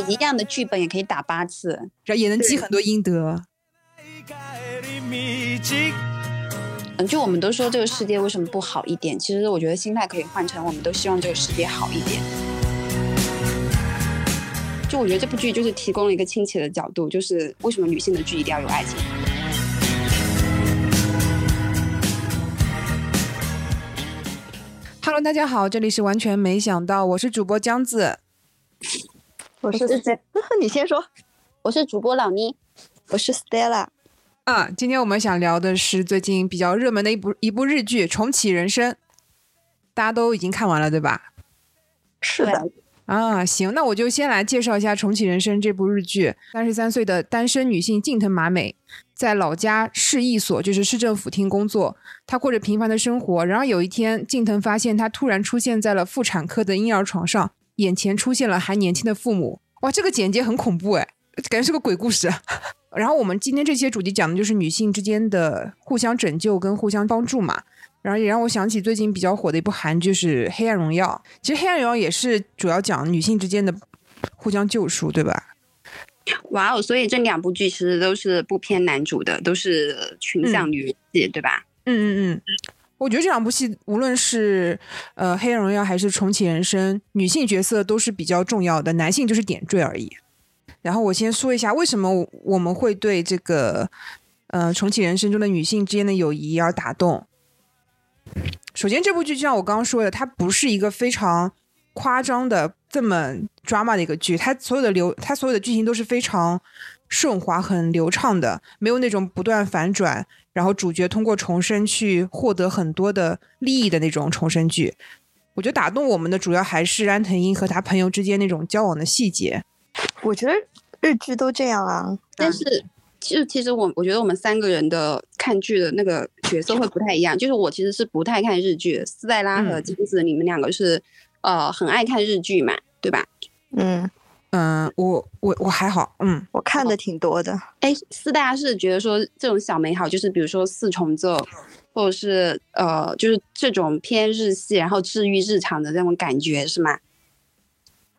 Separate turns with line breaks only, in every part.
你一样的剧本也可以打八次，
然后也能积很多阴德。
嗯，就我们都说这个世界为什么不好一点？其实我觉得心态可以换成，我们都希望这个世界好一点。就我觉得这部剧就是提供了一个亲切的角度，就是为什么女性的剧一定要有爱情。
Hello，大家好，这里是完全没想到，我是主播江子，
我是 你先说，
我是主播老妮，
我是 Stella。
啊，今天我们想聊的是最近比较热门的一部一部日剧《重启人生》，大家都已经看完了，对吧？
是的。
啊，行，那我就先来介绍一下《重启人生》这部日剧。三十三岁的单身女性近藤麻美，在老家市役所，就是市政府厅工作。她过着平凡的生活。然而有一天，近藤发现她突然出现在了妇产科的婴儿床上，眼前出现了还年轻的父母。哇，这个简介很恐怖哎，感觉是个鬼故事。然后我们今天这期主题讲的就是女性之间的互相拯救跟互相帮助嘛。然后也让我想起最近比较火的一部韩剧是《黑暗荣耀》。其实《黑暗荣耀》也是主要讲女性之间的互相救赎，对吧？
哇哦！所以这两部剧其实都是不偏男主的，都是群像女戏，对吧？
嗯嗯嗯。我觉得这两部戏，无论是呃《黑暗荣耀》还是《重启人生》，女性角色都是比较重要的，男性就是点缀而已。然后我先说一下，为什么我们会对这个，呃，重启人生中的女性之间的友谊而打动。首先，这部剧就像我刚刚说的，它不是一个非常夸张的这么 drama 的一个剧，它所有的流，它所有的剧情都是非常顺滑、很流畅的，没有那种不断反转，然后主角通过重生去获得很多的利益的那种重生剧。我觉得打动我们的主要还是安藤英和他朋友之间那种交往的细节。
我觉得日剧都这样啊，
但是其实其实我我觉得我们三个人的看剧的那个角色会不太一样。就是我其实是不太看日剧，斯黛拉和金子，你们两个是呃很爱看日剧嘛，对吧？
嗯
嗯，我我我还好，嗯，
我看的挺多的。
哎，斯黛拉是觉得说这种小美好，就是比如说四重奏，或者是呃就是这种偏日系，然后治愈日常的那种感觉，是吗？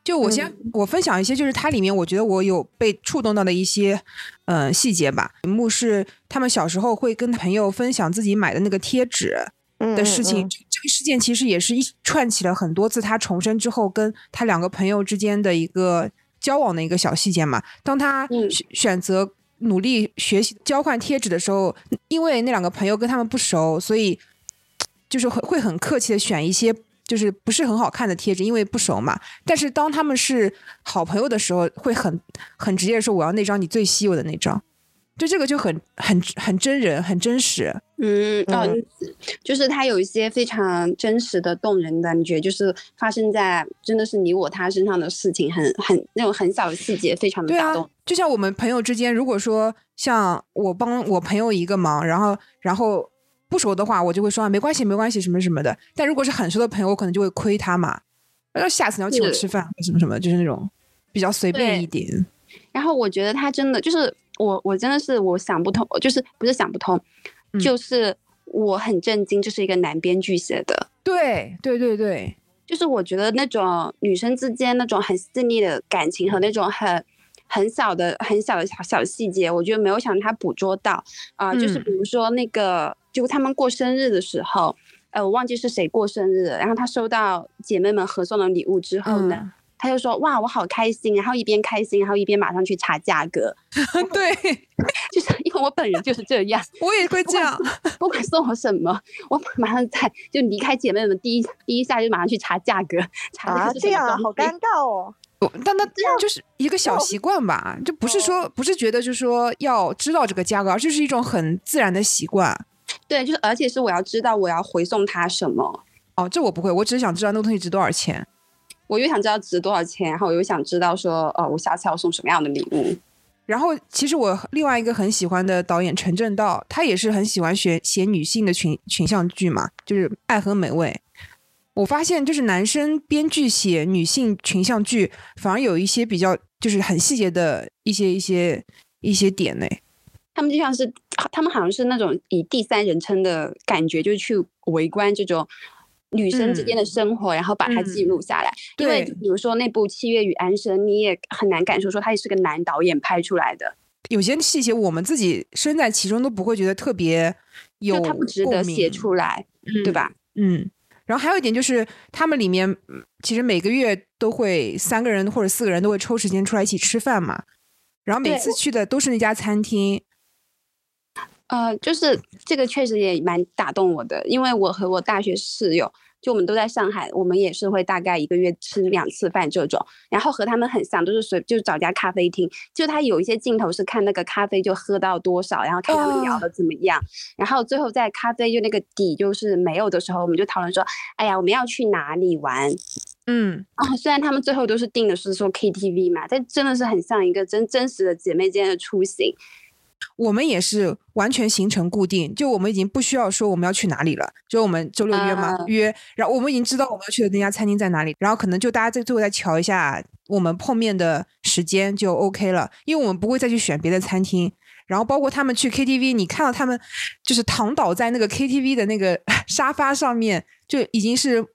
就我先我分享一些，就是它里面我觉得我有被触动到的一些，呃细节吧。一幕是他们小时候会跟朋友分享自己买的那个贴纸的事情，这个事件其实也是一串起了很多次他重生之后跟他两个朋友之间的一个交往的一个小细节嘛。当他选选择努力学习交换贴纸的时候，因为那两个朋友跟他们不熟，所以就是会会很客气的选一些。就是不是很好看的贴纸，因为不熟嘛。但是当他们是好朋友的时候，会很很直接说我要那张你最稀有的那张。就这个就很很很真人，很真实。
嗯嗯，就是他有一些非常真实的、动人的，你觉得就是发生在真的是你我他身上的事情，很很那种很小的细节，非常的打动。
就像我们朋友之间，如果说像我帮我朋友一个忙，然后然后。不熟的话，我就会说啊，没关系，没关系，什么什么的。但如果是很熟的朋友，我可能就会亏他嘛。那下次你要请我吃饭，什么什么，就是那种比较随便一点。
然后我觉得他真的就是我，我真的是我想不通，就是不是想不通，就是我很震惊，这是一个男编剧写的。
对对对对，
就是我觉得那种女生之间那种很细腻的感情和那种很很小的很小的小小细节，我觉得没有想他捕捉到啊。就是比如说那个。就他们过生日的时候，呃，我忘记是谁过生日，然后他收到姐妹们合送的礼物之后呢，他就说：“哇，我好开心！”然后一边开心，然后一边马上去查价格。
对，
就是因为我本人就是这样，
我也会这样，
不管送我什么，我马上在就离开姐妹们第一第一下就马上去查价格。
啊，这样好尴尬哦。
但那这样就是一个小习惯吧，就不是说不是觉得就是说要知道这个价格，而就是一种很自然的习惯。
对，就是而且是我要知道我要回送他什么
哦，这我不会，我只是想知道那个东西值多少钱。
我又想知道值多少钱，然后我又想知道说，呃，我下次要送什么样的礼物。
然后其实我另外一个很喜欢的导演陈正道，他也是很喜欢写写女性的群群像剧嘛，就是《爱和美味》。我发现就是男生编剧写女性群像剧，反而有一些比较就是很细节的一些一些一些点呢。
他们就像是，他们好像是那种以第三人称的感觉，就是去围观这种女生之间的生活，然后把它记录下来。因为比如说那部《七月与安生》，你也很难感受说他也是个男导演拍出来的。
有些细节我们自己身在其中都不会觉得特别有，
他不值得写出来，对吧？
嗯。然后还有一点就是，他们里面其实每个月都会三个人或者四个人都会抽时间出来一起吃饭嘛。然后每次去的都是那家餐厅。
呃，就是这个确实也蛮打动我的，因为我和我大学室友。就我们都在上海，我们也是会大概一个月吃两次饭这种，然后和他们很像，都是随就找家咖啡厅，就他有一些镜头是看那个咖啡就喝到多少，然后看他们聊的怎么样，然后最后在咖啡就那个底就是没有的时候，我们就讨论说，哎呀，我们要去哪里玩？
嗯，
哦，虽然他们最后都是定的是说 KTV 嘛，但真的是很像一个真真实的姐妹间的出行。
我们也是完全行程固定，就我们已经不需要说我们要去哪里了，就我们周六约嘛约，然后我们已经知道我们要去的那家餐厅在哪里，然后可能就大家在最后再瞧一下我们碰面的时间就 OK 了，因为我们不会再去选别的餐厅，然后包括他们去 KTV，你看到他们就是躺倒在那个 KTV 的那个 沙发上面，就已经是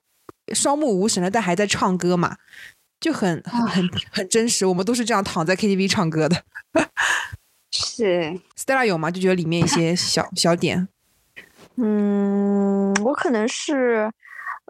双目无神了，但还在唱歌嘛，就很很很很真实，我们都是这样躺在 KTV 唱歌的。
是
，Stella 有吗？就觉得里面一些小小点。
嗯，我可能是，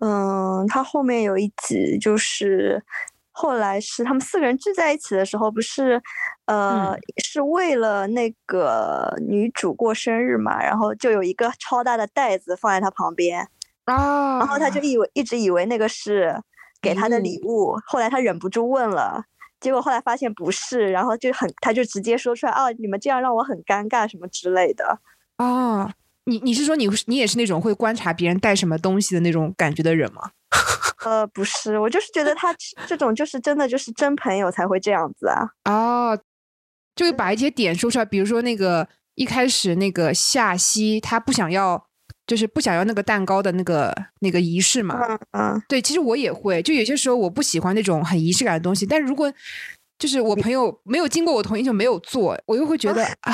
嗯，他后面有一集，就是后来是他们四个人聚在一起的时候，不是，呃，是为了那个女主过生日嘛，然后就有一个超大的袋子放在她旁边，
啊，
然后他就以为一直以为那个是给她的礼物，后来他忍不住问了。结果后来发现不是，然后就很，他就直接说出来哦，你们这样让我很尴尬什么之类的。
哦，你你是说你你也是那种会观察别人带什么东西的那种感觉的人吗？
呃，不是，我就是觉得他这种就是真的就是真朋友才会这样子啊。
哦，就会把一些点说出来，比如说那个一开始那个夏曦他不想要。就是不想要那个蛋糕的那个那个仪式嘛，
嗯嗯，
对，其实我也会，就有些时候我不喜欢那种很仪式感的东西，但如果就是我朋友没有经过我同意就没有做，我又会觉得啊，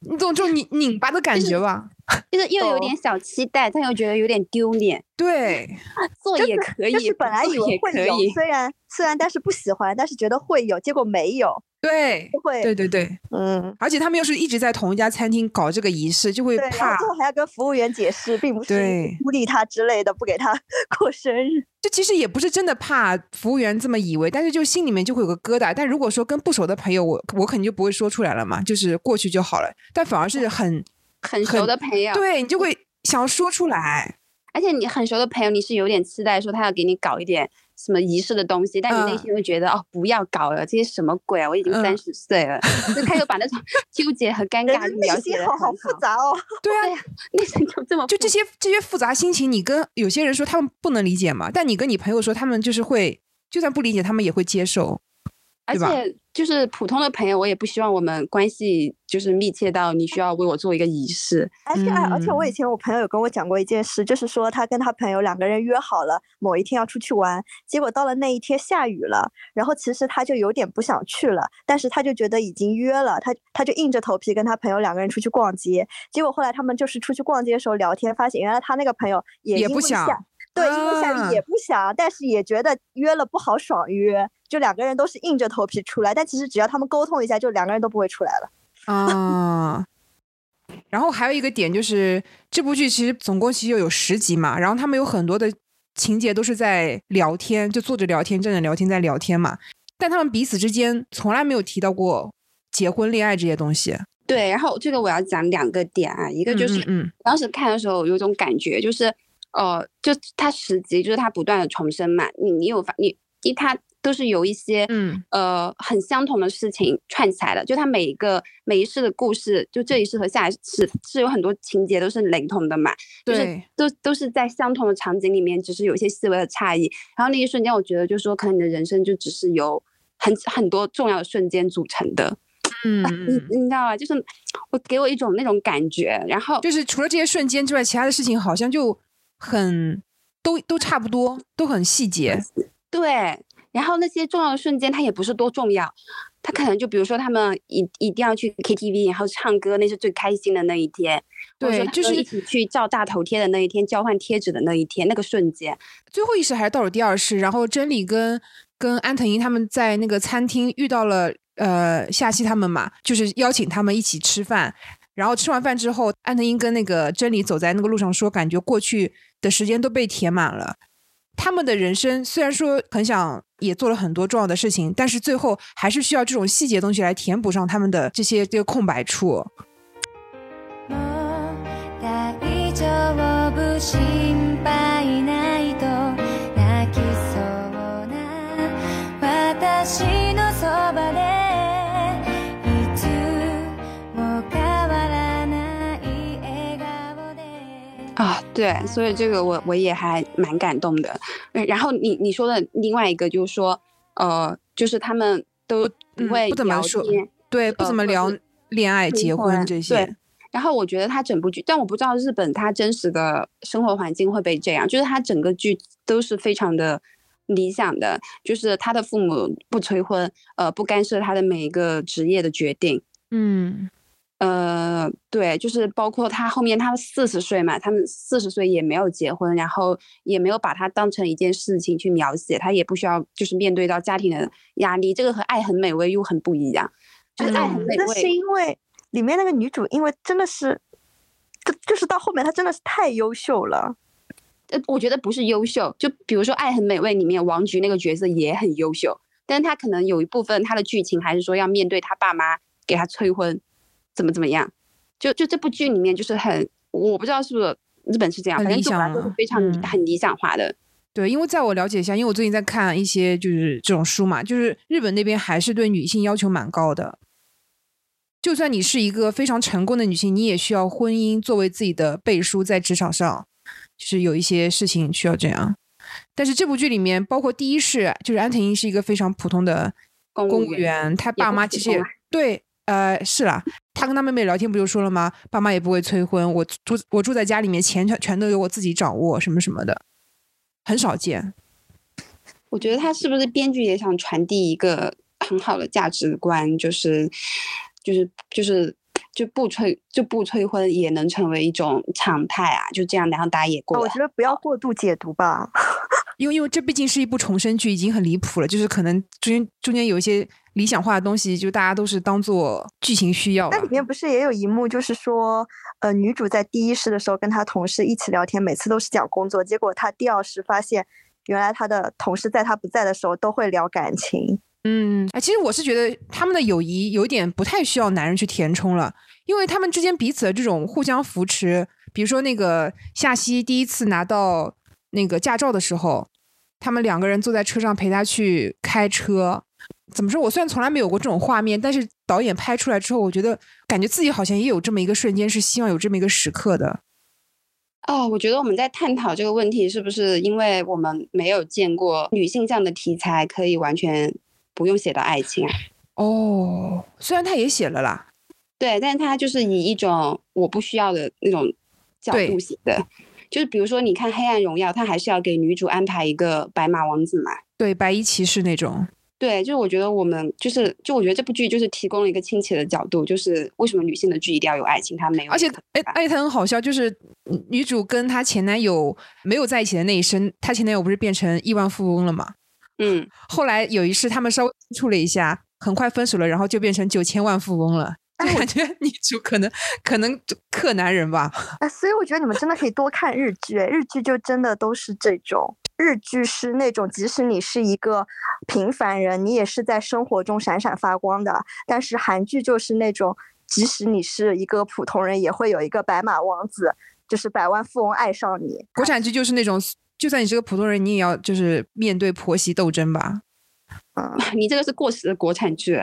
你总这种拧拧巴的感觉吧？
就是又有点小期待，但又觉得有点丢脸。
对，
做也可以，
就是本来以为会有，虽然虽然但是不喜欢，但是觉得会有，结果没有。
对，
会，
对对对，
嗯，
而且他们又是一直在同一家餐厅搞这个仪式，就会怕，
最后还要跟服务员解释，并不是孤立他之类的，不给他 过生日。
这其实也不是真的怕服务员这么以为，但是就心里面就会有个疙瘩。但如果说跟不熟的朋友，我我肯定就不会说出来了嘛，就是过去就好了。但反而是很
很熟的朋友，
对你就会想要说出来，
而且你很熟的朋友，你是有点期待说他要给你搞一点。什么仪式的东西，但你内心会觉得哦，不要搞了，这些什么鬼啊！我已经三十岁了，就他又把那种 纠结和尴尬描写的
好复杂哦。
对
啊，内心就这么
就这些这些复杂心情，你跟有些人说他们不能理解嘛，但你跟你朋友说，他们就是会，就算不理解，他们也会接受，
而且。就是普通的朋友，我也不希望我们关系就是密切到你需要为我做一个仪式。
而且，而且我以前我朋友有跟我讲过一件事，就是说他跟他朋友两个人约好了某一天要出去玩，结果到了那一天下雨了，然后其实他就有点不想去了，但是他就觉得已经约了，他他就硬着头皮跟他朋友两个人出去逛街。结果后来他们就是出去逛街的时候聊天，发现原来他那个朋友
也不想。
对，因为下雨也不想，但是也觉得约了不好爽约，就两个人都是硬着头皮出来。但其实只要他们沟通一下，就两个人都不会出来了。
啊，然后还有一个点就是，这部剧其实总共其实有十集嘛，然后他们有很多的情节都是在聊天，就坐着聊天、站着聊天、在聊天嘛。但他们彼此之间从来没有提到过结婚、恋爱这些东西。
对，然后这个我要讲两个点啊，一个就是
嗯，
当时看的时候有种感觉就是。哦，就他十集，就是他不断的重生嘛。你你有发你，一他都是有一些
嗯
呃很相同的事情串起来的。就他每一个每一世的故事，就这一世和下一世是有很多情节都是雷同的嘛。就是都都是在相同的场景里面，只是有一些细微的差异。然后那一瞬间，我觉得就是说，可能你的人生就只是由很很多重要的瞬间组成的。
嗯，
你你知道吗？就是我给我一种那种感觉。然后
就是除了这些瞬间之外，其他的事情好像就。很都都差不多，都很细节。
对，然后那些重要的瞬间，它也不是多重要，他可能就比如说他们一一定要去 KTV，然后唱歌，那是最开心的那一天。
对，就是
一起去照大头贴的那一天，交换贴纸的那一天，那个瞬间。
最后一世还是倒数第二世，然后真理跟跟安藤英他们在那个餐厅遇到了呃夏希他们嘛，就是邀请他们一起吃饭。然后吃完饭之后，安藤英跟那个真理走在那个路上说，感觉过去的时间都被填满了。他们的人生虽然说很想也做了很多重要的事情，但是最后还是需要这种细节东西来填补上他们的这些这个空白处。
对，所以这个我我也还蛮感动的。然后你你说的另外一个就是说，呃，就是他们都不会
不怎么说，对，不怎么聊恋爱、结婚这些。
对。然后我觉得他整部剧，但我不知道日本他真实的生活环境会不会这样，就是他整个剧都是非常的理想的，就是他的父母不催婚，呃，不干涉他的每一个职业的决定。
嗯。
呃，对，就是包括他后面，他四十岁嘛，他们四十岁也没有结婚，然后也没有把他当成一件事情去描写，他也不需要就是面对到家庭的压力，这个和《爱很美味》又很不一样。就是《爱很美味》，
那是因为里面那个女主，因为真的是，就就是到后面她真的是太优秀了。
呃，我觉得不是优秀，就比如说《爱很美味》里面王菊那个角色也很优秀，但是他可能有一部分她的剧情还是说要面对她爸妈给她催婚。怎么怎么样？就就这部剧里面就是很，我不知道是不是日本是这样，反正对我来说是非常很理想化的。
对，因为在我了解一下，因为我最近在看一些就是这种书嘛，就是日本那边还是对女性要求蛮高的。就算你是一个非常成功的女性，你也需要婚姻作为自己的背书，在职场上，就是有一些事情需要这样。但是这部剧里面，包括第一世，就是安藤英是一个非常普通的公务员，他爸妈其实也对。呃，是啦，他跟他妹妹聊天不就说了吗？爸妈也不会催婚，我住我住在家里面，钱全全都由我自己掌握，什么什么的，很少见。
我觉得他是不是编剧也想传递一个很好的价值观，就是就是就是就不催就不催婚也能成为一种常态啊？就这样，然后大家也过。
我觉得不要过度解读吧，
因为因为这毕竟是一部重生剧，已经很离谱了，就是可能中间中间有一些。理想化的东西，就大家都是当做剧情需要。
那里面不是也有一幕，就是说，呃，女主在第一世的时候跟她同事一起聊天，每次都是讲工作，结果她第二世发现，原来她的同事在她不在的时候都会聊感情。
嗯，哎，其实我是觉得他们的友谊有点不太需要男人去填充了，因为他们之间彼此的这种互相扶持，比如说那个夏曦第一次拿到那个驾照的时候，他们两个人坐在车上陪他去开车。怎么说？我虽然从来没有过这种画面，但是导演拍出来之后，我觉得感觉自己好像也有这么一个瞬间，是希望有这么一个时刻的。
哦，我觉得我们在探讨这个问题，是不是因为我们没有见过女性这样的题材，可以完全不用写到爱情啊？
哦，虽然他也写了啦，
对，但是他就是以一种我不需要的那种角度写的，就是比如说你看《黑暗荣耀》，他还是要给女主安排一个白马王子嘛？
对，白衣骑士那种。
对，就是我觉得我们就是，就我觉得这部剧就是提供了一个亲切的角度，就是为什么女性的剧一定要有爱情，她没有。
而且，哎，而且她很好笑，就是女主跟她前男友没有在一起的那一生，她前男友不是变成亿万富翁了吗？
嗯。
后来有一世，他们稍微接触了一下，很快分手了，然后就变成九千万富翁了。感觉女主可能可能克男人吧。
哎，所以我觉得你们真的可以多看日剧，日剧就真的都是这种。日剧是那种，即使你是一个平凡人，你也是在生活中闪闪发光的。但是韩剧就是那种，即使你是一个普通人，也会有一个白马王子，就是百万富翁爱上你。
国产剧就是那种，就算你是个普通人，你也要就是面对婆媳斗争吧。
嗯，
你这个是过时的国产剧，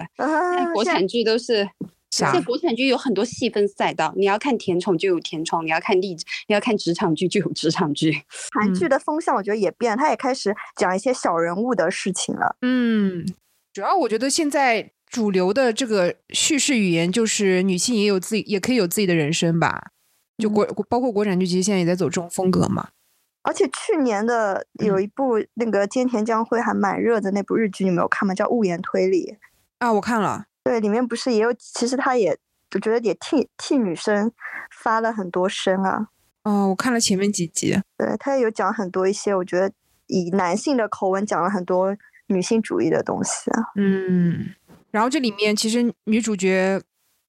国产剧都是。现在国产剧有很多细分赛道，你要看甜宠就有甜宠，你要看励志，你要看职场剧就有职场剧。
韩剧的风向我觉得也变，他也开始讲一些小人物的事情了。
嗯，主要我觉得现在主流的这个叙事语言就是女性也有自己，也可以有自己的人生吧。就国包括国产剧，其实现在也在走这种风格嘛。
而且去年的有一部那个菅田将晖还蛮热的那部日剧，你没有看吗？叫《物言推理》
啊，我看了。
对，里面不是也有，其实他也我觉得也替替女生发了很多声啊。
哦，我看了前面几集。
对他也有讲很多一些，我觉得以男性的口吻讲了很多女性主义的东西啊。
嗯，然后这里面其实女主角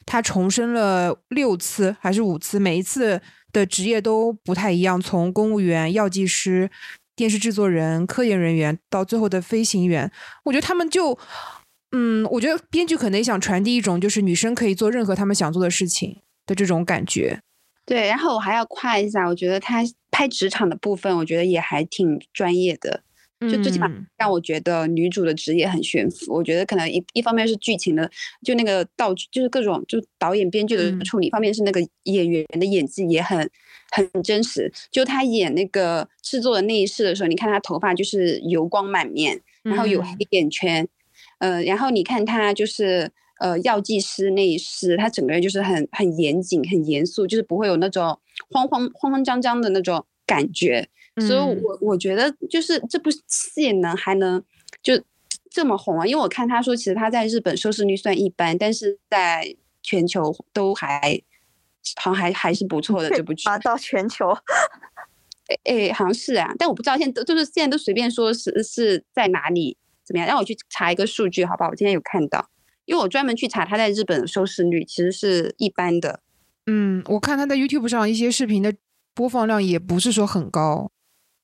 她重生了六次还是五次，每一次。的职业都不太一样，从公务员、药剂师、电视制作人、科研人员到最后的飞行员，我觉得他们就，嗯，我觉得编剧可能也想传递一种就是女生可以做任何她们想做的事情的这种感觉。
对，然后我还要夸一下，我觉得他拍职场的部分，我觉得也还挺专业的。就最起码让我觉得女主的职业很悬浮。我觉得可能一一方面是剧情的，就那个道具，就是各种就导演编剧的处理；，方面是那个演员的演技也很很真实。就他演那个制作的那一世的时候，你看他头发就是油光满面，然后有黑眼圈，呃，然后你看他就是呃药剂师那一世，他整个人就是很很严谨、很严肃，就是不会有那种慌慌慌慌张张的那种感觉。所以，我我觉得就是这部戏能还能就这么红啊，因为我看他说，其实他在日本收视率算一般，但是在全球都还好像还还是不错的这部剧。
啊，到全球，
哎哎，好像是啊，但我不知道现在都就是现在都随便说是是在哪里怎么样，让我去查一个数据，好不好？我今天有看到，因为我专门去查他在日本的收视率其实是一般的。
嗯，我看他在 YouTube 上一些视频的播放量也不是说很高。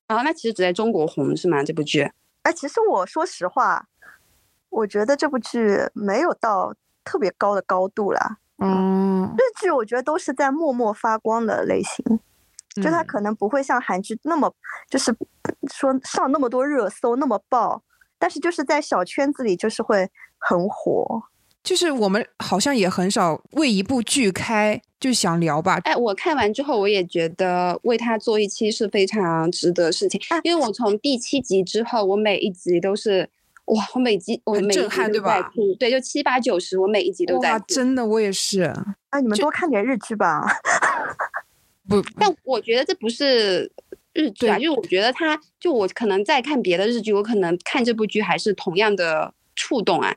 啊，那其实只在中国红是吗？这部剧？
哎，其实我说实话，我觉得这部剧没有到特别高的高度啦。
嗯，
日剧我觉得都是在默默发光的类型，就它可能不会像韩剧那么，就是说上那么多热搜那么爆，但是就是在小圈子里就是会很火。
就是我们好像也很少为一部剧开就想聊吧。
哎，我看完之后，我也觉得为他做一期是非常值得事情。因为我从第七集之后，我每一集都是哇，我每集我每
震撼对吧？
对，就七八九十，我每一集都在。
真的，我也是。
啊，你们多看点日剧吧。
不，
但我觉得这不是日剧啊，就我觉得他，就我可能在看别的日剧，我可能看这部剧还是同样的触动啊。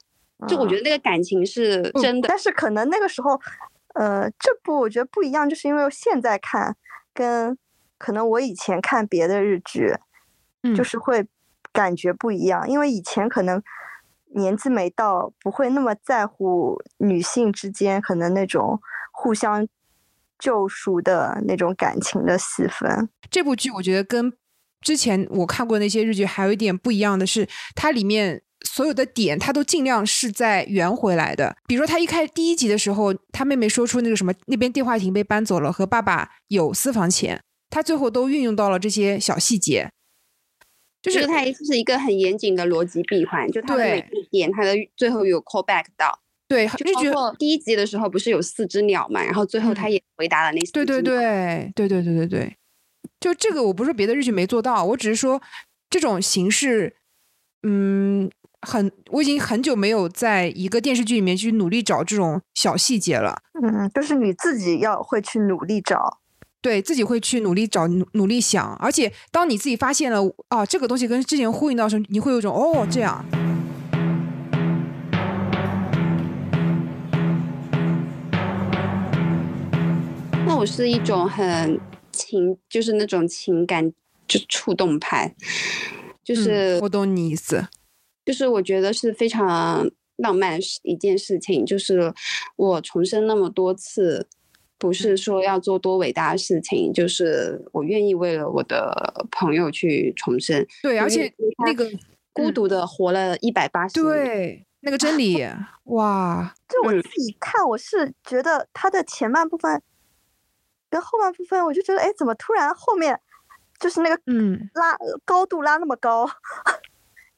就我觉得那个感情是真的，
但是可能那个时候，呃，这部我觉得不一样，就是因为现在看跟可能我以前看别的日剧，就是会感觉不一样，因为以前可能年纪没到，不会那么在乎女性之间可能那种互相救赎的那种感情的戏份。
这部剧我觉得跟之前我看过那些日剧还有一点不一样的是，它里面。所有的点，它都尽量是在圆回来的。比如说，他一开第一集的时候，他妹妹说出那个什么，那边电话亭被搬走了，和爸爸有私房钱，他最后都运用到了这些小细节。
就是他是一个很严谨的逻辑闭环，就它的每一点，它的最后有 call back 到。
对，
就包括第一集的时候不是有四只鸟嘛，然后最后他也回答了那四
对对对对对对对对，就这个我不是别的日剧没做到，我只是说这种形式，嗯。很，我已经很久没有在一个电视剧里面去努力找这种小细节了。
嗯，就是你自己要会去努力找，
对自己会去努力找，努努力想。而且当你自己发现了啊，这个东西跟之前呼应到时候，你会有一种哦这样。
那我是一种很情，就是那种情感就触动派，就是
我懂你意思。
就是我觉得是非常浪漫一件事情，就是我重生那么多次，不是说要做多伟大的事情，就是我愿意为了我的朋友去重生。
对，而且那个
孤独的活了一百八十
对，那个真理，哇！
就我自己看，我是觉得他的前半部分跟后半部分，我就觉得，哎，怎么突然后面就是那个
嗯。
拉高度拉那么高？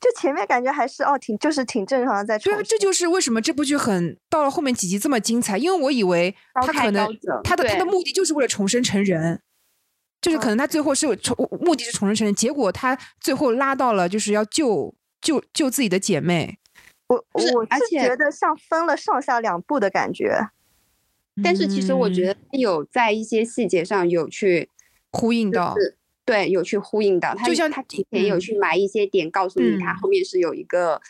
就前面感觉还是哦，挺就是挺正常的，在
对啊，这就是为什么这部剧很到了后面几集这么精彩，因为我以为他可能他的他的目的就是为了重生成人，就是可能他最后是重目的是重生成人，结果他最后拉到了就是要救救救自己的姐妹，
我我是觉得像分了上下两部的感觉，
但是其实我觉得有在一些细节上有去
呼应到。
对有去呼应到，他
就像
他提前有去埋一些点，告诉你他后面是有一个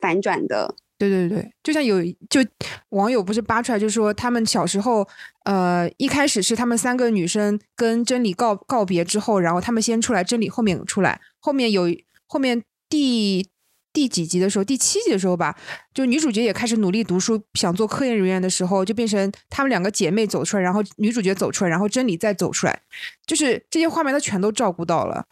反转的。
对对对，就像有就网友不是扒出来，就说他们小时候，呃，一开始是他们三个女生跟真理告告别之后，然后他们先出来，真理后面出来，后面有后面第第几集的时候，第七集的时候吧，就女主角也开始努力读书，想做科研人员的时候，就变成她们两个姐妹走出来，然后女主角走出来，然后真理再走出来，就是这些画面她全都照顾到了。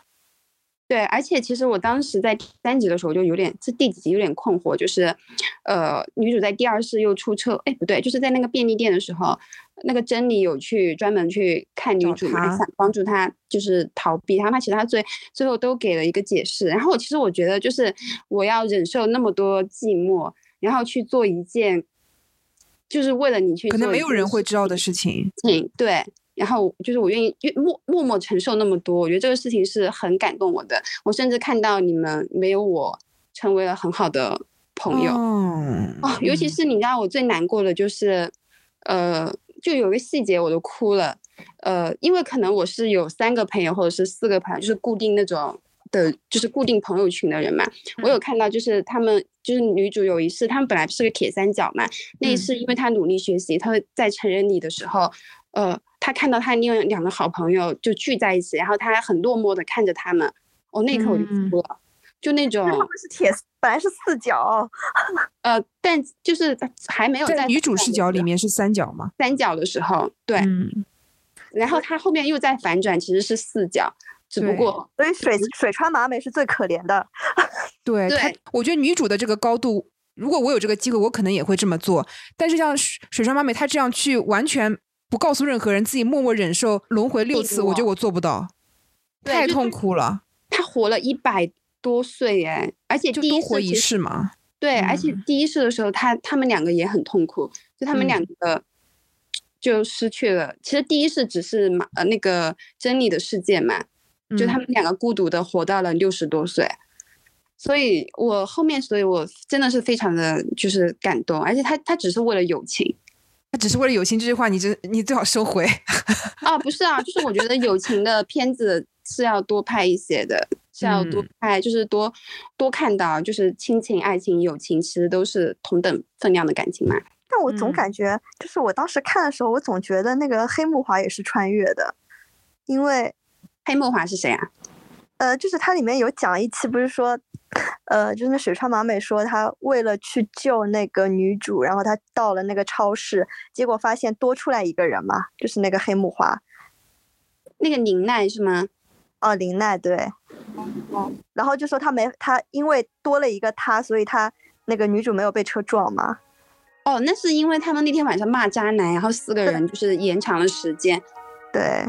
对，而且其实我当时在第三集的时候就有点，这第几集有点困惑，就是，呃，女主在第二世又出车，哎，不对，就是在那个便利店的时候，那个珍妮有去专门去看女主嘛，想帮助她就是逃避，然后她其实她最最后都给了一个解释。然后其实我觉得就是我要忍受那么多寂寞，然后去做一件，就是为了你去，
可能没有人会知道的事情。
嗯，对。然后就是我愿意默默默承受那么多，我觉得这个事情是很感动我的。我甚至看到你们没有我，成为了很好的朋友。哦，尤其是你知道我最难过的就是，呃，就有个细节我都哭了。呃，因为可能我是有三个朋友或者是四个朋友，就是固定那种的，就是固定朋友群的人嘛。我有看到就是他们就是女主有一次，他们本来是个铁三角嘛，那一次因为她努力学习，她在成人礼的时候，呃。他看到他另外两个好朋友就聚在一起，然后他还很落寞的看着他们，哦那一刻我就哭了，就那种。他
们是铁，本来是四角，
呃，但就是还没有在
女主视角里面是三角吗？
三角的时候，对。然后他后面又在反转，其实是四角，只不过
所以水水川麻美是最可怜的。
对，他我觉得女主的这个高度，如果我有这个机会，我可能也会这么做。但是像水水川麻美，她这样去完全。不告诉任何人，自己默默忍受轮回六次，我觉得我做不到，太痛苦了。
他活了一百多岁，哎，而且
就多活一世嘛。
对，而且第一世的时候，他他们两个也很痛苦，就他们两个就失去了。其实第一世只是嘛，呃，那个真理的世界嘛，就他们两个孤独的活到了六十多岁。所以我后面，所以我真的是非常的就是感动，而且他他只是为了友情。
他只是为了友情这句话，你真你最好收回。
啊，不是啊，就是我觉得友情的片子是要多拍一些的，是要多拍，就是多多看到，就是亲情、爱情、友情，其实都是同等分量的感情嘛。
但我总感觉，就是我当时看的时候，我总觉得那个黑木华也是穿越的，因为
黑木华是谁啊？
呃，就是它里面有讲一期，不是说。呃，就是那水川麻美说，她为了去救那个女主，然后她到了那个超市，结果发现多出来一个人嘛，就是那个黑木华，
那个林奈是吗？
哦，林奈对。然后就说他没他，因为多了一个他，所以他那个女主没有被车撞嘛。
哦，那是因为他们那天晚上骂渣男，然后四个人就是延长了时间。
对。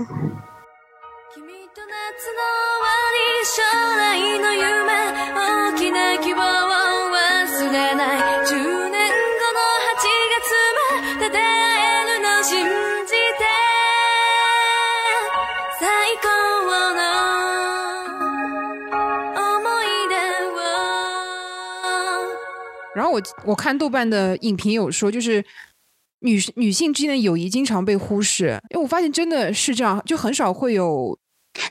然后我我看豆瓣的影评有说，就是女女性之间的友谊经常被忽视，因为我发现真的是这样，就很少会有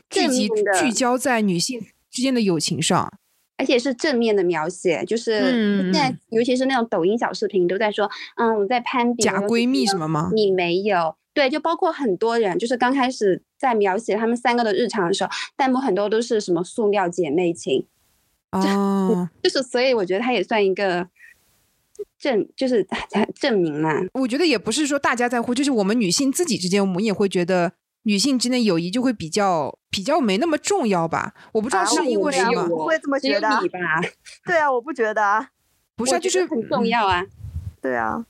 聚集聚焦在女性之间的友情上。
而且是正面的描写，就是现在，尤其是那种抖音小视频都在说，嗯，我在攀比
假闺蜜什么吗？
你没有，对，就包括很多人，就是刚开始在描写他们三个的日常的时候，弹幕很多都是什么塑料姐妹情，
哦，
就是所以我觉得它也算一个证，就是证明嘛。
我觉得也不是说大家在乎，就是我们女性自己之间，我们也会觉得。女性之间友谊就会比较比较没那么重要吧？我不知道是因为什么，
不会这么觉得吧？对啊，我不觉得，
不是，就是
很重要啊。
对啊，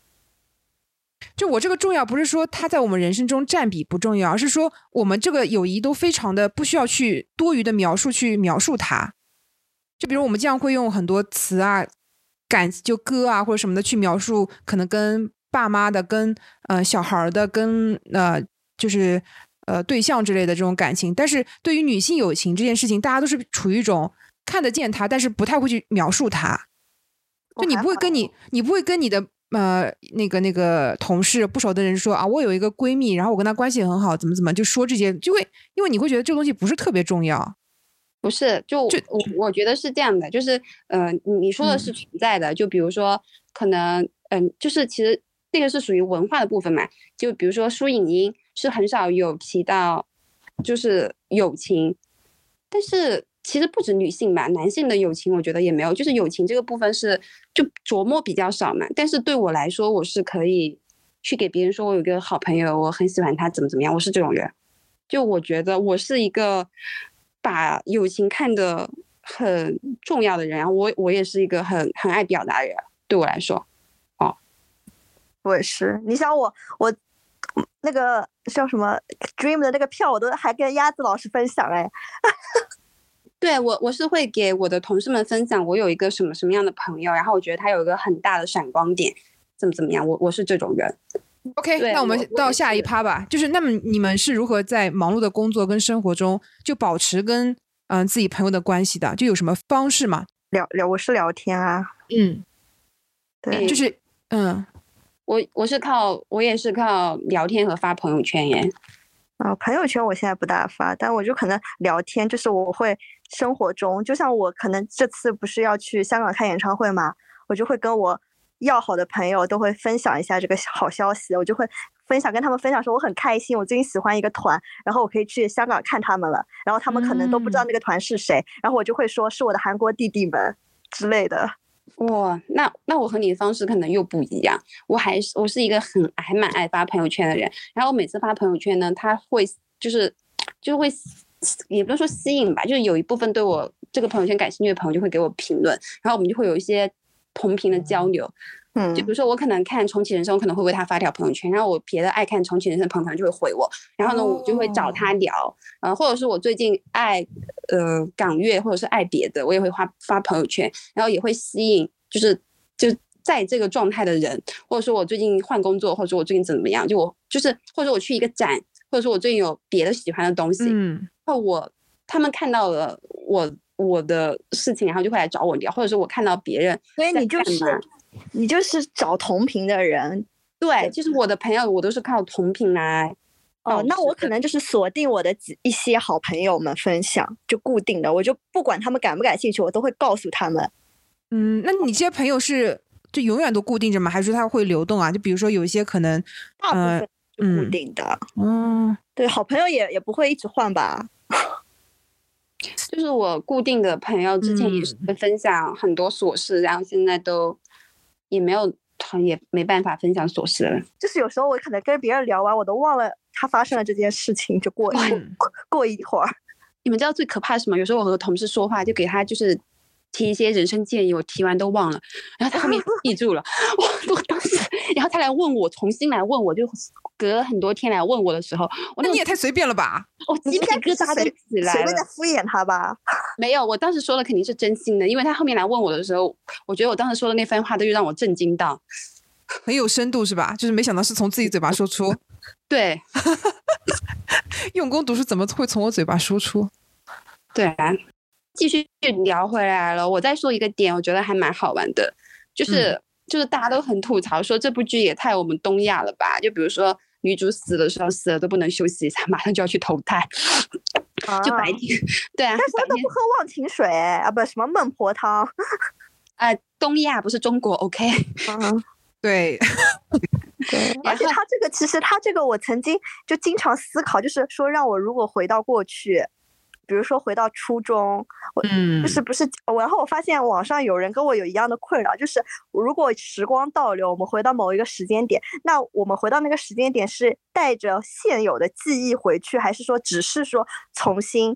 就我这个重要，不是说它在我们人生中占比不重要，而是说我们这个友谊都非常的不需要去多余的描述去描述它。就比如我们经常会用很多词啊、感就歌啊或者什么的去描述，可能跟爸妈的、跟呃小孩的、跟呃就是。呃，对象之类的这种感情，但是对于女性友情这件事情，大家都是处于一种看得见它，但是不太会去描述它。就你不会跟你，你不会跟你的呃那个那个同事不熟的人说啊，我有一个闺蜜，然后我跟她关系很好，怎么怎么就说这些，就会因为你会觉得这个东西不是特别重要。
不是，就
就
我我觉得是这样的，就是呃，你说的是
嗯
存在的，就比如说可能嗯、就是其实这个是属于文化的部分嘛，就比如说书影音是很少有提到就是友情，但是其实不止女性吧，男性的友情我觉得也没有，就是友情这个部分是就琢磨比较少嘛，但是对我来说，我是可以去给别人说我有个好朋友，我很喜欢他，怎么怎么样，我是这种人。就我觉得我是一个把友情看得很重要的人，然后我我也是一个很很爱表达的人，对我来说，哦
我也是。你想我我那个叫什么 Dream 的那个票，我都还跟鸭子老师分享哎。
对我我是会给我的同事们分享我有一个什么什么样的朋友，然后我觉得他有一个很大的闪光点，怎么怎么样，我我是这种人。
OK，那我们到下一趴吧。就是那么你们是如何在忙碌的工作跟生活中就保持跟嗯、呃自己朋友的关系的？就有什么方式吗？
聊聊我是聊天啊，
嗯，
对，
就是嗯
我我是靠我也是靠聊天和发朋友圈耶。
啊、朋友圈我现在不大发，但我就可能聊天，就是我会生活中，就像我可能这次不是要去香港开演唱会嘛，我就会跟我要好的朋友都会分享一下这个好消息，我就会分享跟他们分享说我很开心，我最近喜欢一个团，然后我可以去香港看他们了，然后他们可能都不知道
嗯
那个团是谁，然后我就会说是我的韩国弟弟们之类的。
哇，那那我和你的方式可能又不一样。我还是我是一个很还蛮爱发朋友圈的人，然后我每次发朋友圈呢，他会就是就会也不能说吸引吧，就是有一部分对我这个朋友圈感兴趣的朋友就会给我评论，然后我们就会有一些同频的交流。就比如说我可能看重启人生，我可能会为他发条朋友圈，然后我别的爱看重启人生的朋友可能就会回我，然后呢我就会找他聊，呃，或者是我最近爱呃港乐或者是爱别的，我也会发发朋友圈，然后也会吸引就是就在这个状态的人，或者说我最近换工作，或者说我最近怎么样，就我就是或者说我去一个展，或者说我最近有别的喜欢的东西，
嗯。
然后我他们看到了我我的事情，然后就会来找我聊，或者是我看到别人
所以你就是你就是找同频的人
对，就是我的朋友，我都是靠同频来
哦那我可能就是锁定我的几一些好朋友们分享，就固定的，我就不管他们感不感兴趣，我都会告诉他们。
嗯，那你这些朋友是就永远都固定着吗？还是说他会流动啊？就比如说有一些可能，
大部
呃
分是固
嗯
定的，
嗯
对，好朋友也也不会一直换吧。
就是我固定的朋友，之前也是
嗯
会分享很多琐事，然后现在都也没有，也没办法分享琐事了。
就是有时候我可能跟别人聊完，我都忘了他发生了这件事情，就过 一
嗯
过过一会儿。
你们知道最可怕是什么？有时候我和同事说话，就给他就是提一些人生建议，我提完都忘了，然后他后面记住了，我我当时，然后他来问我，重新来问我，就隔了很多天来问我的时候，我那
你也太随便了吧？
我鸡皮疙瘩都起来了
随便在。敷衍他吧？
没有，我当时说的肯定是真心的，因为他后面来问我的时候，我觉得我当时说的那番话都就让我震惊到。
很有深度是吧？就是没想到是从自己嘴巴说出，
对
用功读书怎么会从我嘴巴说出？
对啊，继续聊回来了。我再说一个点，我觉得还蛮好玩的，就是、就是大家都很吐槽说这部剧也太我们东亚了吧？就比如说女主死的时候死了都不能休息一下，马上就要去投胎，就白
啊
天对啊，
但是都不喝忘情水啊，不什么孟婆汤。
啊、东亚不是中国，OK？
嗯，
对，
对。而且他这个其实他这个我曾经就经常思考，就是说让我如果回到过去，比如说回到初中，我
嗯
就是不是我，然后我发现网上有人跟我有一样的困扰，就是如果时光倒流，我们回到某一个时间点，那我们回到那个时间点是带着现有的记忆回去，还是说只是说重新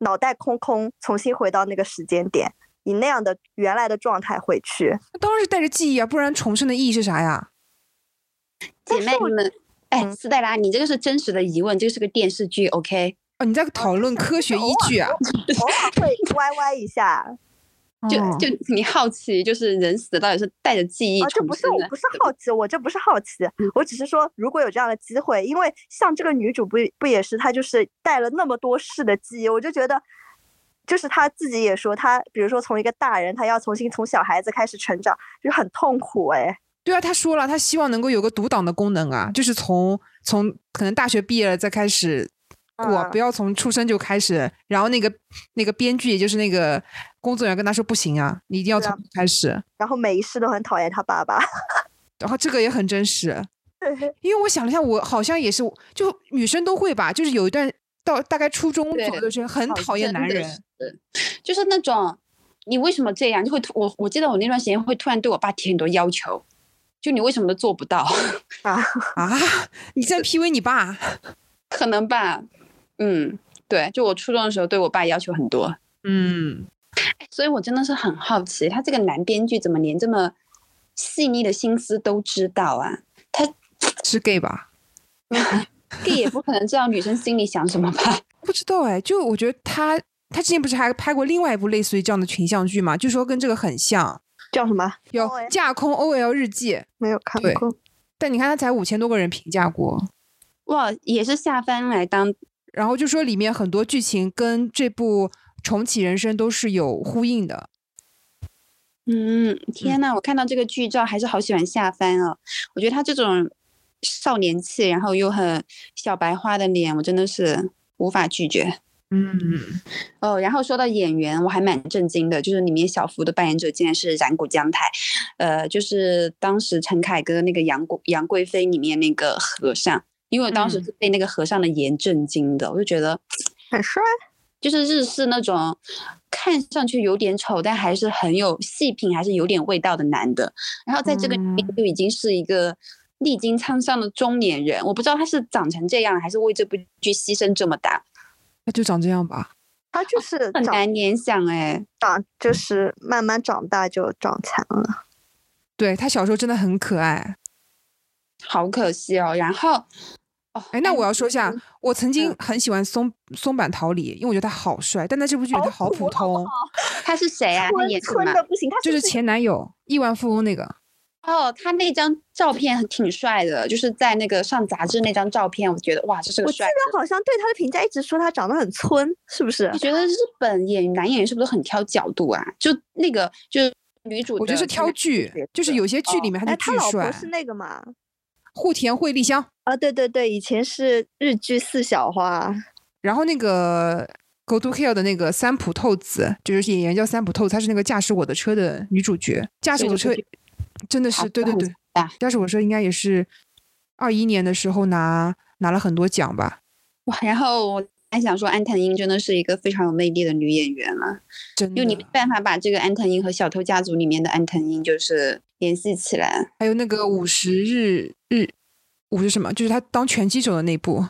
脑袋空空，重新回到那个时间点，以那样的原来的状态回去？
那当然是带着记忆啊，不然重生的意义是啥呀？
姐妹你们，哎，
嗯
斯黛拉，你这个是真实的疑问，这个是个电视剧，OK？
哦，你在讨论科学依据啊？
偶尔会 歪歪一下。
就
哦
就你好奇，就是人死了到底是带着记忆
啊，这？不是我不是好奇，我这不是好奇，
嗯
我只是说如果有这样的机会，因为像这个女主不不也是她就是带了那么多世的记忆，我就觉得，就是她自己也说，她比如说从一个大人，她要重新从小孩子开始成长，就很痛苦哎。
对啊，他说了，他希望能够有个独挡的功能啊，就是从从可能大学毕业了再开始过，
嗯
不要从出生就开始。然后那个那个编剧，也就是那个工作人员跟他说不行啊，你一定要从开始。
然后每一世都很讨厌他爸爸。
然后这个也很真实，
对，
因为我想了一下，我好像也是，就女生都会吧，就是有一段到大概初中
对
左右的时候，很讨厌男人。
是，就是那种你为什么这样，就会突我我记得我那段时间会突然对我爸提很多要求，就你为什么都做不到？
啊，
啊，你在 PUA 你爸？
可能吧，嗯，对，就我初中的时候对我爸要求很多，
嗯，
所以我真的是很好奇，他这个男编剧怎么连这么细腻的心思都知道啊？
他 是 gay 吧？
gay 也不可能知道女生心里想什么吧？
不知道哎，就我觉得他他之前不是还拍过另外一部类似于这样的群像剧嘛，就说跟这个很像，
叫什么？有《
架空 OL 日记》，
没有看
对
过。
但你看他才五千多个人评价过，
哇，也是下番来当
然后就说里面很多剧情跟这部《重启人生》都是有呼应的。
嗯，天呐，我看到这个剧照还是好喜欢下番哦。我觉得他这种少年气，然后又很小白花的脸，我真的是无法拒绝。
嗯，
哦，然后说到演员，我还蛮震惊的，就是里面小福的扮演者竟然是染谷将太，呃，就是当时陈凯歌那个杨贵杨贵妃里面那个和尚，因为我当时
嗯
是被那个和尚的颜震惊的，我就觉得
很帅。
就是日式那种看上去有点丑，但还是很有细品，还是有点味道的男的。然后在这个里面
嗯
就已经是一个历经沧桑的中年人，我不知道他是长成这样，还是为这部剧牺牲这么大，
那就长这样吧。
他就是长
很难联想哎。
长，就是慢慢长大就长残了。
对他小时候真的很可爱。
好可惜哦。然后，哦，
哎，那我要说一下，我曾经
嗯
很喜欢松松坂桃李，因为我觉得他好帅，但在这部剧里他好普通，
他是谁啊？他
村
演什么
村？的不行，他
就是前男友亿万富翁那个。
哦，他那张照片挺帅的，就是在那个上杂志那张照片，我觉得哇，这是
我记
个帅
得好像对他的评价一直说他长得很村，是不是
你？觉得日本演男演员是不是很挑角度啊？就那个就是女主，
我觉得是挑剧，就是有些剧里面他
哎，
就巨帅
他老婆。是那个嘛？
户田惠梨香，
啊，对对对，以前是日剧四小花，
然后那个 Go to Hell 的那个三浦透子，就是演员叫三浦透子，她是那个驾驶我的车的女主角。驾驶我的车真的是，对对对驾驶我的车应该也是二一年的时候拿拿了很多奖吧，
哇。然后我还想说，安藤樱真的是一个非常有魅力的女演员了，
真
因为你没。办法把这个安藤樱和《小偷家族》里面的安藤樱就是联系起来。
还有那个五十日日五是什么，就是他当拳击手的那部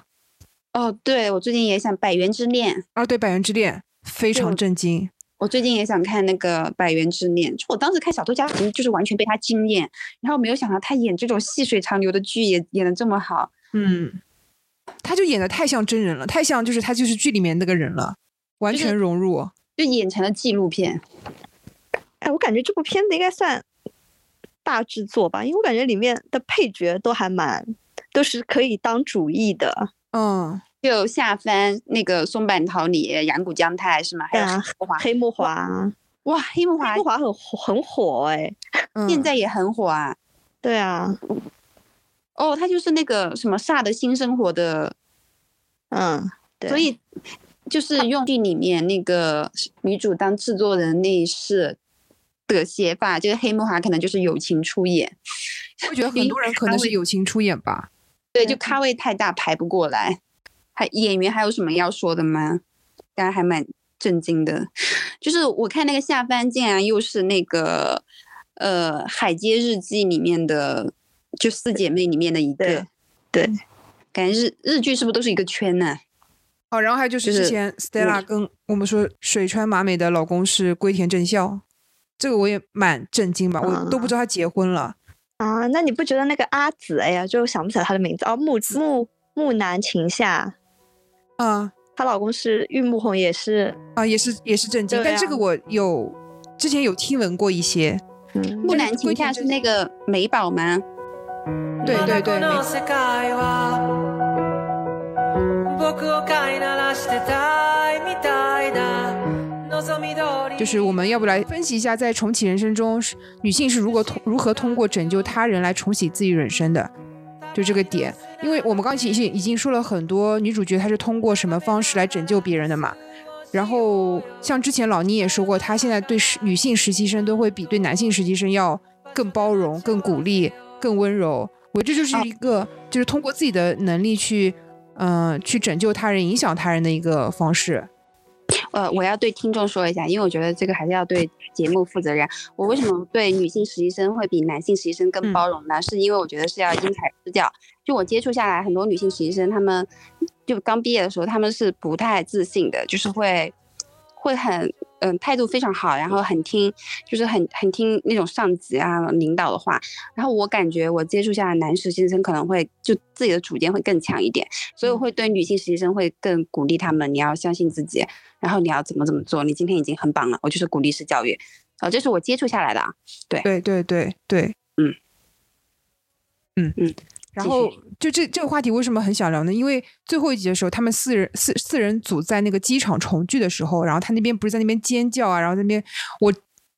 哦，对，我最近也想《百元之恋》，
啊，对，《百元之恋》非常震惊。
我最近也想看那个《百元之恋》，就我当时看《小偷家族》就是完全被他惊艳，然后没有想到他演这种细水长流的剧也演的这么好。
嗯，他就演的太像真人了，太像就是他就是剧里面那个人了，完全融入。
就演成了纪录片。
哎，我感觉这部片子应该算大制作吧，因为我感觉里面的配角都还蛮都是可以当主役的。
嗯，
就下番那个松坂桃李、阳谷将太是吗？还有
对啊
黑木华。哇，黑木华
黑木华很火很火哎、
嗯
现在也很火啊。
对啊，
哦，他就是那个什么《煞的新生活》的，
嗯，对，
所以就是用剧里面那个女主当制作人那一世的写法，这个黑木华可能就是友情出演。
我觉得很多人可能是友情出演吧。
对，就咖位太大排不过来。还演员还有什么要说的吗？大家还蛮震惊的，就是我看那个下饭竟然又是那个呃《海街日记》里面的，就四姐妹里面的一个
对。对，
感觉日日剧是不是都是一个圈呢、
哦，然后还有就是
就是
之前 Stella 跟我们说水川麻美的老公是龟田正孝，这个我也蛮震惊吧，我都不知道他结婚了。
啊，那你不觉得那个阿紫，哎呀，就想不起来她的名字哦，木木木南晴夏，
啊
她老公是玉木宏，也是，
啊，也是也是震惊，
啊
但这个我有之前有听闻过一些。
嗯，
木南晴夏是那个美宝吗？
对对对，就是我们要不来分析一下，在重启人生中，女性是如何通如何通过拯救他人来重启自己人生的，就这个点。因为我们刚才已经已经说了很多女主角她是通过什么方式来拯救别人的嘛。然后像之前老倪也说过，她现在对女性实习生都会比对男性实习生要更包容、更鼓励、更温柔。我这就是一个就是通过自己的能力去，嗯，去拯救他人、影响他人的一个方式。
呃，我要对听众说一下，因为我觉得这个还是要对节目负责任。我为什么对女性实习生会比男性实习生更包容呢？是因为我觉得是要因材施教。就我接触下来，很多女性实习生，她们就刚毕业的时候，她们是不太自信的，就是会会很。嗯，态度非常好，然后很听，就是很很听那种上级啊领导的话。然后我感觉我接触下来，男实习生可能会就自己的主见会更强一点，所以我会对女性实习生会更鼓励他们，你要相信自己，然后你要怎么怎么做，你今天已经很棒了。我就是鼓励式教育，哦，这是我接触下来的啊。对
对对对对，嗯嗯嗯。然后就这这个话题为什么很想聊呢？因为最后一集的时候，他们四人四四人组在那个机场重聚的时候，然后他那边不是在那边尖叫啊，然后那边我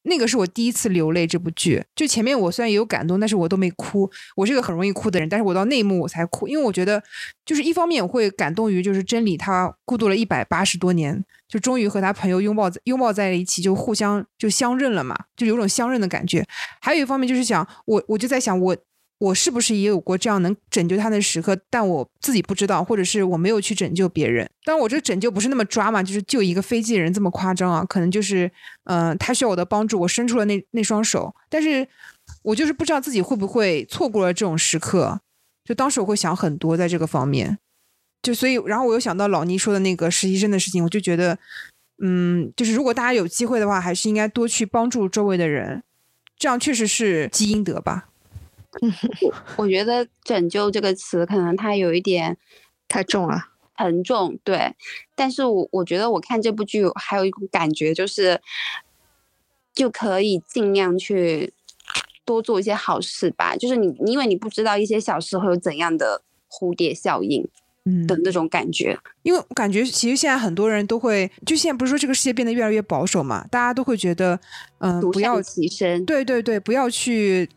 那个是我第一次流泪。这部剧就前面我虽然也有感动，但是我都没哭。我是个很容易哭的人，但是我到那一幕我才哭，因为我觉得就是一方面我会感动于就是真理他孤独了一百八十多年，就终于和他朋友拥抱拥抱在了一起，就互相就相认了嘛，就有种相认的感觉。还有一方面就是想我我就在想我。我是不是也有过这样能拯救他的时刻？但我自己不知道，或者是我没有去拯救别人。当然，我这个拯救不是那么抓嘛，就是救一个飞机人这么夸张啊？可能就是，嗯，他需要我的帮助，我伸出了那那双手，但是我就是不知道自己会不会错过了这种时刻。就当时我会想很多在这个方面，就所以，然后我又想到老倪说的那个实习生的事情，我就觉得，嗯，就是如果大家有机会的话，还是应该多去帮助周围的人，这样确实是积阴德吧。
我我觉得“拯救”这个词可能它有一点
太重了，
很重。对，但是我我觉得我看这部剧还有一种感觉，就是就可以尽量去多做一些好事吧。就是你，因为你不知道一些小事会有怎样的蝴蝶效应，嗯的那种感觉。
因为我感觉其实现在很多人都会，就现在不是说这个世界变得越来越保守嘛，大家都会觉得，嗯，不要
牺牲。
对对对，不要去。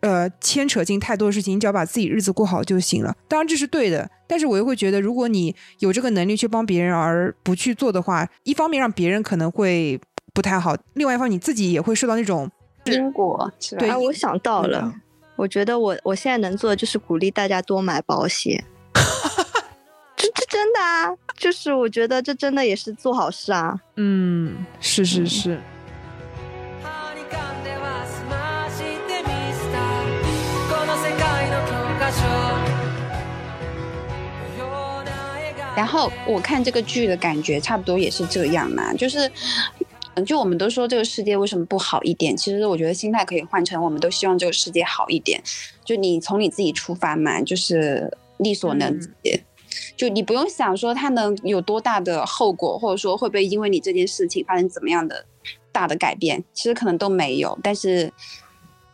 呃，牵扯进太多的事情，你只要把自己日子过好就行了。当然这是对的，但是我又会觉得，如果你有这个能力去帮别人而不去做的话，一方面让别人可能会不太好，另外一方你自己也会受到那种
因果。
对，啊
我想到了，我觉得我我现在能做的就是鼓励大家多买保险。这这真的啊，就是我觉得这真的也是做好事啊。
嗯，是是是。
然后我看这个剧的感觉差不多也是这样嘛，就是，嗯，就我们都说这个世界为什么不好一点？其实我觉得心态可以换成，我们都希望这个世界好一点。就你从你自己出发嘛，就是力所能及，就你不用想说它能有多大的后果，或者说会不会因为你这件事情发生怎么样的大的改变，其实可能都没有。但是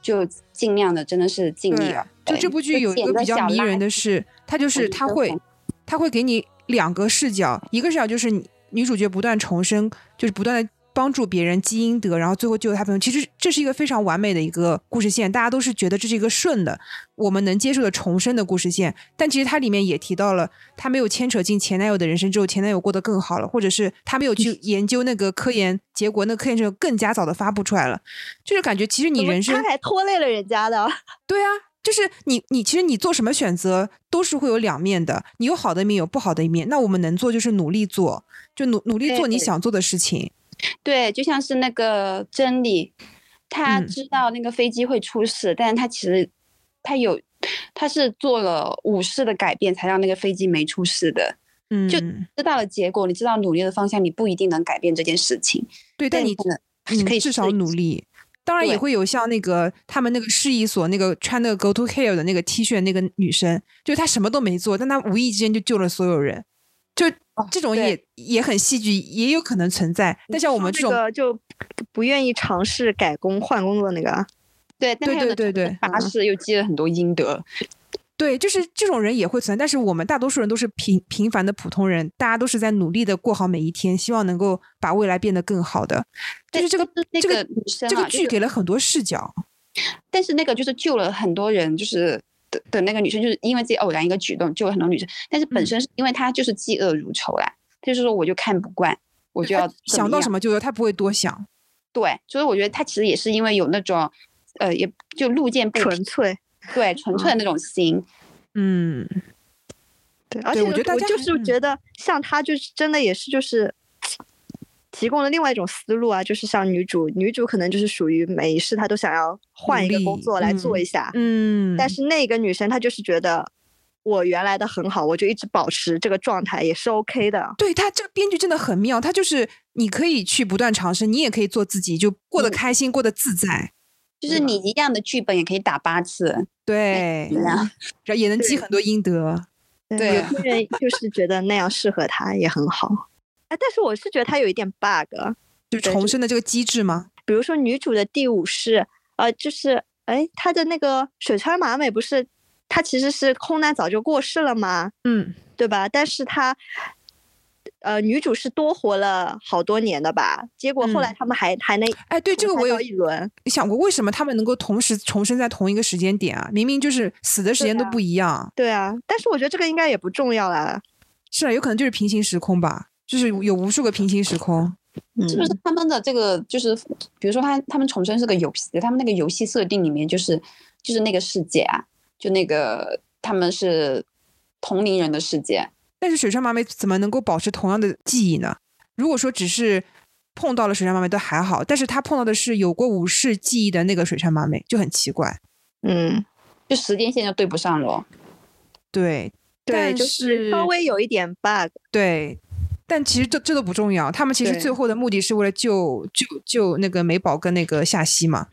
就尽量的真的是尽力了。
就这部剧有一个比较迷人的是，它就是它会，它会给你。两个视角，一个视角就是女主角不断重生，就是不断的帮助别人积阴德，然后最后救她朋友。其实这是一个非常完美的一个故事线，大家都是觉得这是一个顺的，我们能接受的重生的故事线。但其实它里面也提到了，她没有牵扯进前男友的人生之后，前男友过得更好了，或者是她没有去研究那个科研结果，那科研就更加早的发布出来了。就是感觉其实你人生，
他还拖累了人家的。
对啊。就是你，你其实你做什么选择都是会有两面的，你有好的一面，有不好的一面。那我们能做就是努力做，就努努力做你想做的事情。
对，就像是那个真理，他知道那个飞机会出事，但是他其实他有，他是做了五世的改变，才让那个飞机没出事的。嗯，就知道了结果，你知道努力的方向，你不一定能改变这件事情。
对，但你可能可以至少努力。当然也会有像那个他们那个市一所那个穿那个 Go to Hell 的那个 T 恤那个女生，就她什么都没做，但她无意之间就救了所有人，就这种也也很戏剧，也有可能存在。但像我们这种
就不愿意尝试改工换工作那个，
对
对对对对，
巴士又积了很多阴德。
对，就是这种人也会存在，但是我们大多数人都是平平凡的普通人，大家都是在努力的过好每一天，希望能够把未来变得更好的。就是这个这个这个剧给了很多视角，
但是那个就是救了很多人，就是的的那个女生，就是因为自己偶然一个举动救了很多女生，但是本身是因为她就是嫉恶如仇啦，就是说我就看不惯，我就要
想到什么就说，她不会多想。
对，所以我觉得她其实也是因为有那种呃，也就路见不
纯粹。
对，纯粹的那种心，
嗯，
对，而且我觉得我就是觉得像他就是真的也是就是提供了另外一种思路啊，就是像女主，女主可能就是属于每一世她都想要换一个工作来做一下，
嗯，
但是那个女生她就是觉得我原来的很好，我就一直保持这个状态也是 OK 的。
对她这个编剧真的很妙，她就是你可以去不断尝试，你也可以做自己，就过得开心，过得自在。
就是你一样的剧本也可以打八次，
对，然后 也能积很多阴德。
对，
有些人就是觉得那样适合他也很好。哎，但是我是觉得他有一点 bug，
就重生的这个机制吗？
比如说女主的第五世，呃，就是哎，她的那个水川麻美不是，她其实是空难早就过世了吗？
嗯，
对吧？但是她。呃，女主是多活了好多年的吧？结果后来他们还还能
哎，对这个我有
一轮
想过，为什么他们能够同时重生在同一个时间点啊？明明就是死的时间都不一样。
对啊，但是我觉得这个应该也不重要啦。
是啊，有可能就是平行时空吧，就是有无数个平行时空。
是不是他们的这个就是，比如说他他们重生是个游戏，他们那个游戏设定里面就是就是那个世界啊，就那个他们是同龄人的世界。
但是水川麻美怎么能够保持同样的记忆呢？如果说只是碰到了水川麻美都还好，但是他碰到的是有过武士记忆的那个水川麻美，就很奇怪。
嗯，
就时间线就对不上了。
对，
对，就是稍微有一点 bug。
对，但其实这这都不重要，他们其实最后的目的是为了救救救那个美宝跟那个夏希嘛。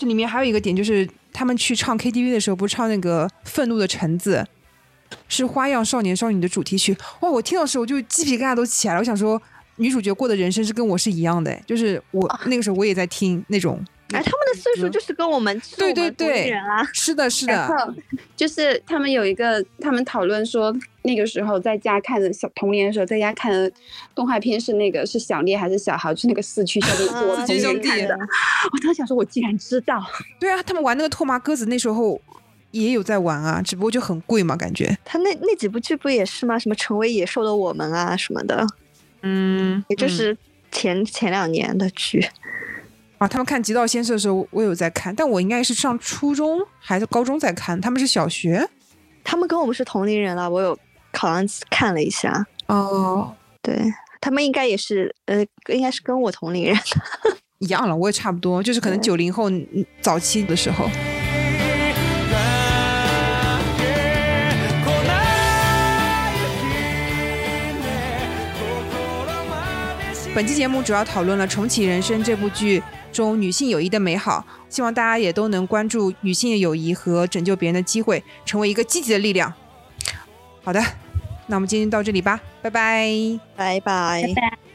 这里面还有一个点，就是他们去唱 KTV 的时候，不是唱那个《愤怒的橙子》，是《花样少年少女》的主题曲。哇，我听到时候就鸡皮疙瘩都起来了。我想说，女主角过的人生是跟我是一样的，就是我那个时候我也在听那种。
哎，他们的岁数就是跟我们
对对对
啊，
是的，是的，
就是他们有一个，他们讨论说，那个时候在家看的小童年的时候，在家看的动画片是那个是小烈还是小豪？就是那个四驱兄弟，我
四驱兄弟
的。我当时想说，我竟然知道。
对啊，他们玩那个拓麻鸽子，那时候也有在玩啊，只不过就很贵嘛，感觉。
他那那几部剧不也是吗？什么成为野兽的我们啊什么的，
嗯，
也就是前前两年的剧。
啊，他们看《极道先生》的时候，我有在看，但我应该是上初中还是高中在看，他们是小学，
他们跟我们是同龄人了，我有好像看了一下。
哦，
对他们应该也是，呃，应该是跟我同龄人，
一样了，我也差不多，就是可能九零后早期的时候。本期节目主要讨论了《重启人生》这部剧中女性友谊的美好，希望大家也都能关注女性的友谊和拯救别人的机会，成为一个积极的力量。好的，那我们今天到这里吧，拜拜，
拜拜，
拜拜。